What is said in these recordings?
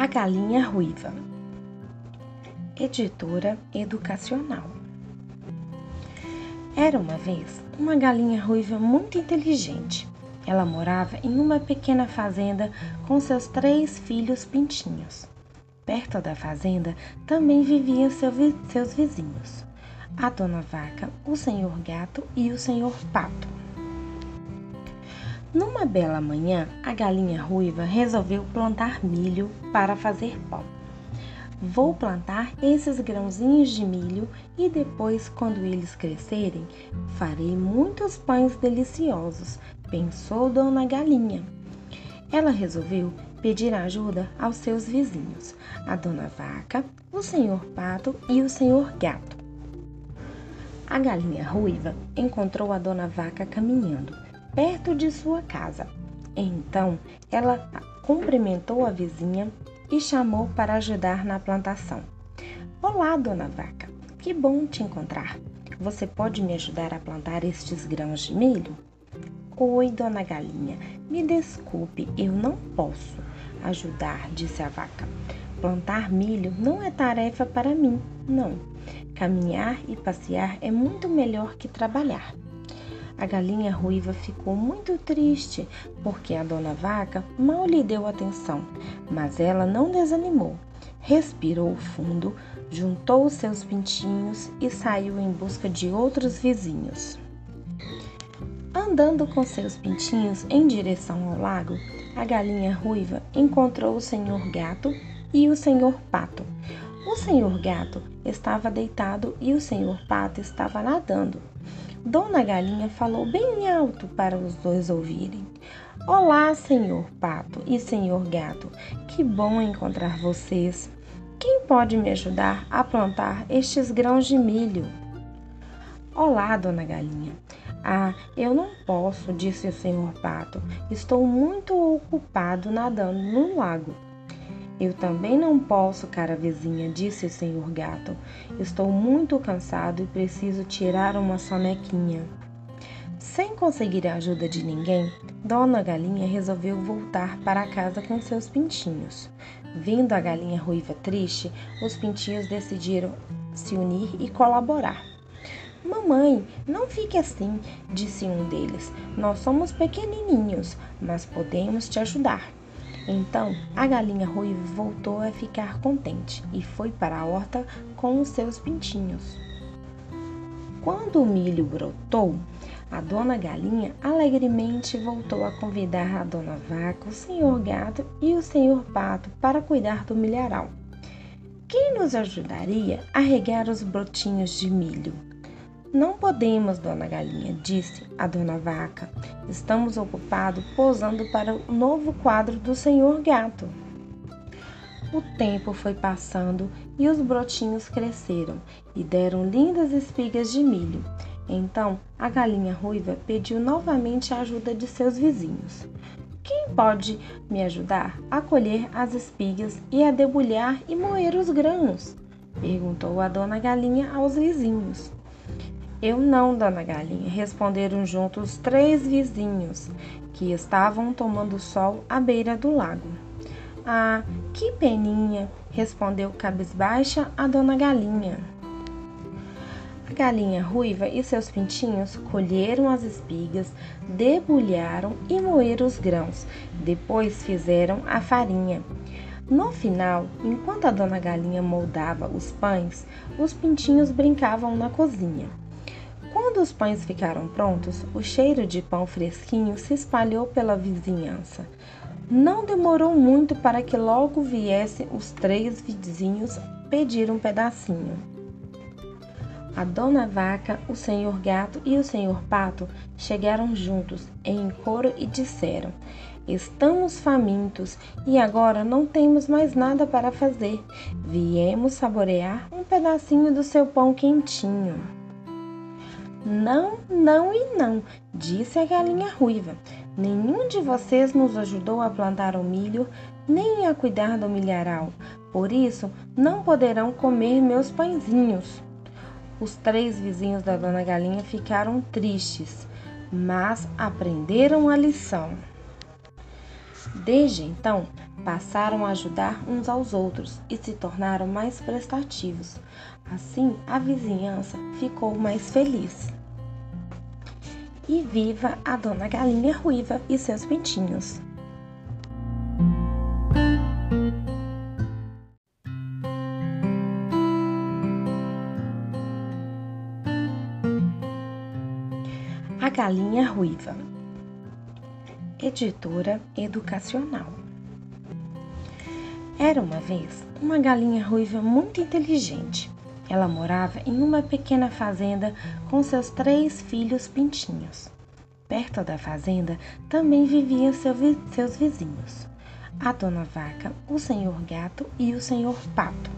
A Galinha Ruiva. Editora Educacional. Era uma vez uma galinha ruiva muito inteligente. Ela morava em uma pequena fazenda com seus três filhos pintinhos. Perto da fazenda também viviam seus vizinhos, a dona vaca, o senhor gato e o senhor pato. Numa bela manhã, a galinha ruiva resolveu plantar milho para fazer pão. Vou plantar esses grãozinhos de milho e depois, quando eles crescerem, farei muitos pães deliciosos, pensou Dona Galinha. Ela resolveu pedir ajuda aos seus vizinhos, a Dona Vaca, o Senhor Pato e o Senhor Gato. A galinha ruiva encontrou a Dona Vaca caminhando perto de sua casa. Então ela cumprimentou a vizinha e chamou para ajudar na plantação. Olá, dona Vaca, que bom te encontrar. Você pode me ajudar a plantar estes grãos de milho? Oi, dona Galinha, me desculpe, eu não posso ajudar, disse a vaca. Plantar milho não é tarefa para mim, não. Caminhar e passear é muito melhor que trabalhar. A galinha ruiva ficou muito triste porque a dona vaca mal lhe deu atenção, mas ela não desanimou. Respirou fundo, juntou seus pintinhos e saiu em busca de outros vizinhos. Andando com seus pintinhos em direção ao lago, a galinha ruiva encontrou o senhor gato e o senhor pato. O senhor gato estava deitado e o senhor pato estava nadando. Dona Galinha falou bem alto para os dois ouvirem. Olá, senhor Pato e senhor Gato. Que bom encontrar vocês. Quem pode me ajudar a plantar estes grãos de milho? Olá, dona Galinha. Ah, eu não posso, disse o senhor Pato. Estou muito ocupado nadando no lago. Eu também não posso, cara vizinha, disse o senhor gato. Estou muito cansado e preciso tirar uma sonequinha. Sem conseguir a ajuda de ninguém, Dona Galinha resolveu voltar para casa com seus pintinhos. Vendo a galinha ruiva triste, os pintinhos decidiram se unir e colaborar. Mamãe, não fique assim, disse um deles. Nós somos pequenininhos, mas podemos te ajudar. Então a galinha ruiva voltou a ficar contente e foi para a horta com os seus pintinhos. Quando o milho brotou, a dona galinha alegremente voltou a convidar a dona vaca, o senhor gato e o senhor pato para cuidar do milharal. Quem nos ajudaria a regar os brotinhos de milho? Não podemos, dona Galinha, disse a dona Vaca. Estamos ocupados posando para o novo quadro do senhor Gato. O tempo foi passando e os brotinhos cresceram e deram lindas espigas de milho. Então a galinha ruiva pediu novamente a ajuda de seus vizinhos. Quem pode me ajudar a colher as espigas e a debulhar e moer os grãos? perguntou a dona galinha aos vizinhos. Eu não, dona Galinha, responderam juntos três vizinhos que estavam tomando sol à beira do lago. Ah, que peninha, respondeu cabisbaixa a dona Galinha. A galinha ruiva e seus pintinhos colheram as espigas, debulharam e moeram os grãos. Depois fizeram a farinha. No final, enquanto a dona galinha moldava os pães, os pintinhos brincavam na cozinha. Quando os pães ficaram prontos, o cheiro de pão fresquinho se espalhou pela vizinhança. Não demorou muito para que logo viessem os três vizinhos pedir um pedacinho. A dona vaca, o senhor gato e o senhor pato chegaram juntos em coro e disseram: Estamos famintos e agora não temos mais nada para fazer. Viemos saborear um pedacinho do seu pão quentinho. Não, não e não, disse a galinha ruiva. Nenhum de vocês nos ajudou a plantar o milho, nem a cuidar do milharal. Por isso, não poderão comer meus pãezinhos. Os três vizinhos da dona Galinha ficaram tristes, mas aprenderam a lição. Desde então, passaram a ajudar uns aos outros e se tornaram mais prestativos. Assim, a vizinhança ficou mais feliz. E viva a Dona Galinha Ruiva e seus pintinhos! A Galinha Ruiva Editora Educacional Era uma vez uma galinha ruiva muito inteligente. Ela morava em uma pequena fazenda com seus três filhos pintinhos. Perto da fazenda também viviam seu, seus vizinhos, a dona vaca, o senhor gato e o senhor pato.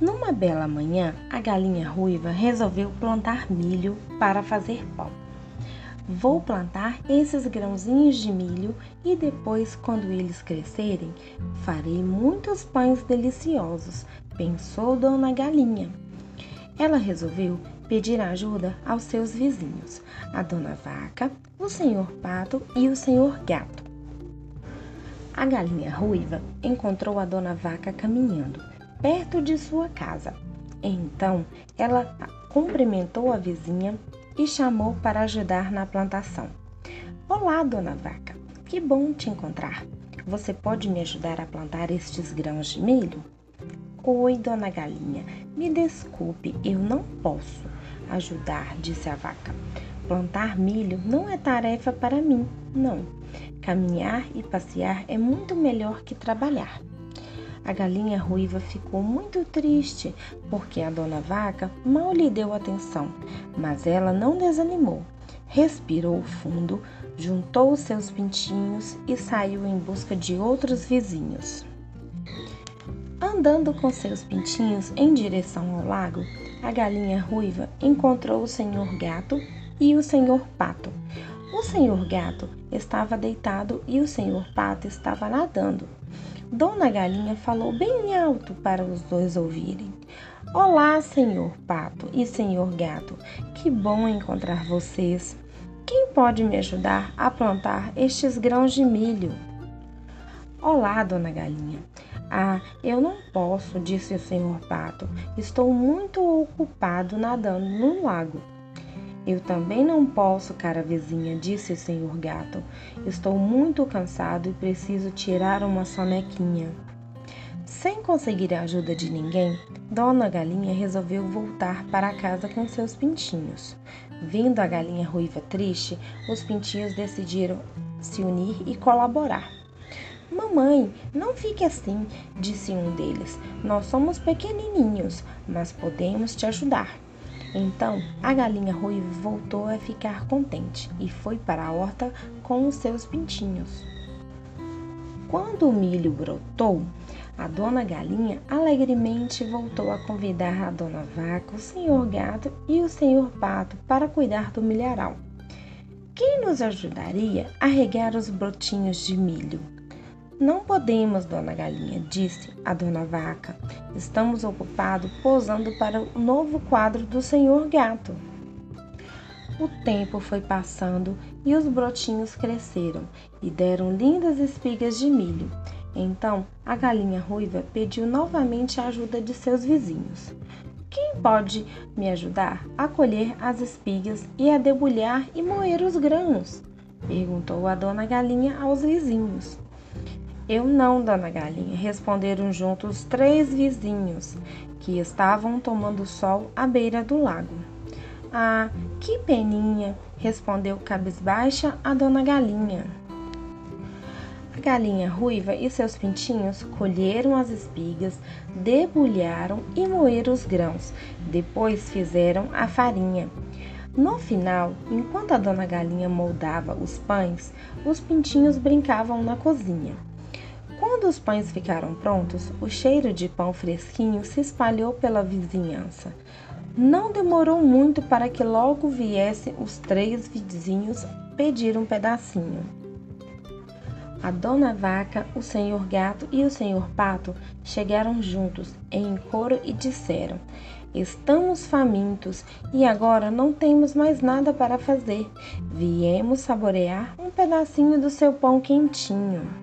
Numa bela manhã, a galinha ruiva resolveu plantar milho para fazer pão. Vou plantar esses grãozinhos de milho e depois, quando eles crescerem, farei muitos pães deliciosos, pensou Dona Galinha. Ela resolveu pedir ajuda aos seus vizinhos, a Dona Vaca, o Senhor Pato e o Senhor Gato. A galinha ruiva encontrou a Dona Vaca caminhando perto de sua casa. Então ela cumprimentou a vizinha e chamou para ajudar na plantação. Olá, dona Vaca, que bom te encontrar. Você pode me ajudar a plantar estes grãos de milho? Oi, dona Galinha, me desculpe, eu não posso ajudar, disse a vaca. Plantar milho não é tarefa para mim, não. Caminhar e passear é muito melhor que trabalhar. A galinha ruiva ficou muito triste porque a dona vaca mal lhe deu atenção, mas ela não desanimou. Respirou fundo, juntou os seus pintinhos e saiu em busca de outros vizinhos. Andando com seus pintinhos em direção ao lago, a galinha ruiva encontrou o senhor gato e o senhor pato. O senhor gato estava deitado e o senhor pato estava nadando. Dona Galinha falou bem alto para os dois ouvirem. Olá, senhor Pato e senhor Gato. Que bom encontrar vocês. Quem pode me ajudar a plantar estes grãos de milho? Olá, dona Galinha. Ah, eu não posso, disse o senhor Pato. Estou muito ocupado nadando no lago. Eu também não posso, cara vizinha, disse o senhor gato. Estou muito cansado e preciso tirar uma sonequinha. Sem conseguir a ajuda de ninguém, Dona Galinha resolveu voltar para casa com seus pintinhos. Vendo a galinha ruiva triste, os pintinhos decidiram se unir e colaborar. Mamãe, não fique assim, disse um deles. Nós somos pequenininhos, mas podemos te ajudar. Então a galinha ruiva voltou a ficar contente e foi para a horta com os seus pintinhos. Quando o milho brotou, a dona galinha alegremente voltou a convidar a dona vaca, o senhor gato e o senhor pato para cuidar do milharal. Quem nos ajudaria a regar os brotinhos de milho? Não podemos, dona Galinha, disse a dona Vaca. Estamos ocupados posando para o novo quadro do senhor Gato. O tempo foi passando e os brotinhos cresceram e deram lindas espigas de milho. Então a galinha ruiva pediu novamente a ajuda de seus vizinhos. Quem pode me ajudar a colher as espigas e a debulhar e moer os grãos? perguntou a dona galinha aos vizinhos. Eu não, dona Galinha, responderam juntos três vizinhos que estavam tomando sol à beira do lago. Ah, que peninha, respondeu cabisbaixa a dona Galinha. A galinha ruiva e seus pintinhos colheram as espigas, debulharam e moeram os grãos. Depois fizeram a farinha. No final, enquanto a dona galinha moldava os pães, os pintinhos brincavam na cozinha. Quando os pães ficaram prontos, o cheiro de pão fresquinho se espalhou pela vizinhança. Não demorou muito para que logo viessem os três vizinhos pedir um pedacinho. A dona Vaca, o senhor Gato e o senhor Pato chegaram juntos em coro e disseram: Estamos famintos e agora não temos mais nada para fazer. Viemos saborear um pedacinho do seu pão quentinho.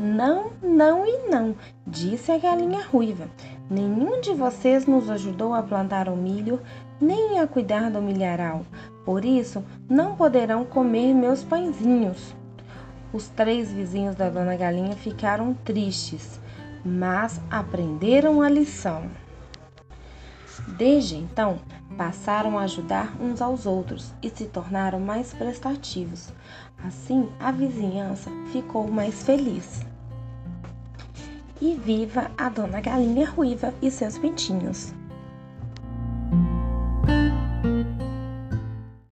Não, não e não, disse a galinha ruiva. Nenhum de vocês nos ajudou a plantar o milho, nem a cuidar do milharal. Por isso, não poderão comer meus pãezinhos. Os três vizinhos da dona Galinha ficaram tristes, mas aprenderam a lição. Desde então, passaram a ajudar uns aos outros e se tornaram mais prestativos. Assim, a vizinhança ficou mais feliz. E viva a dona Galinha Ruiva e seus pintinhos!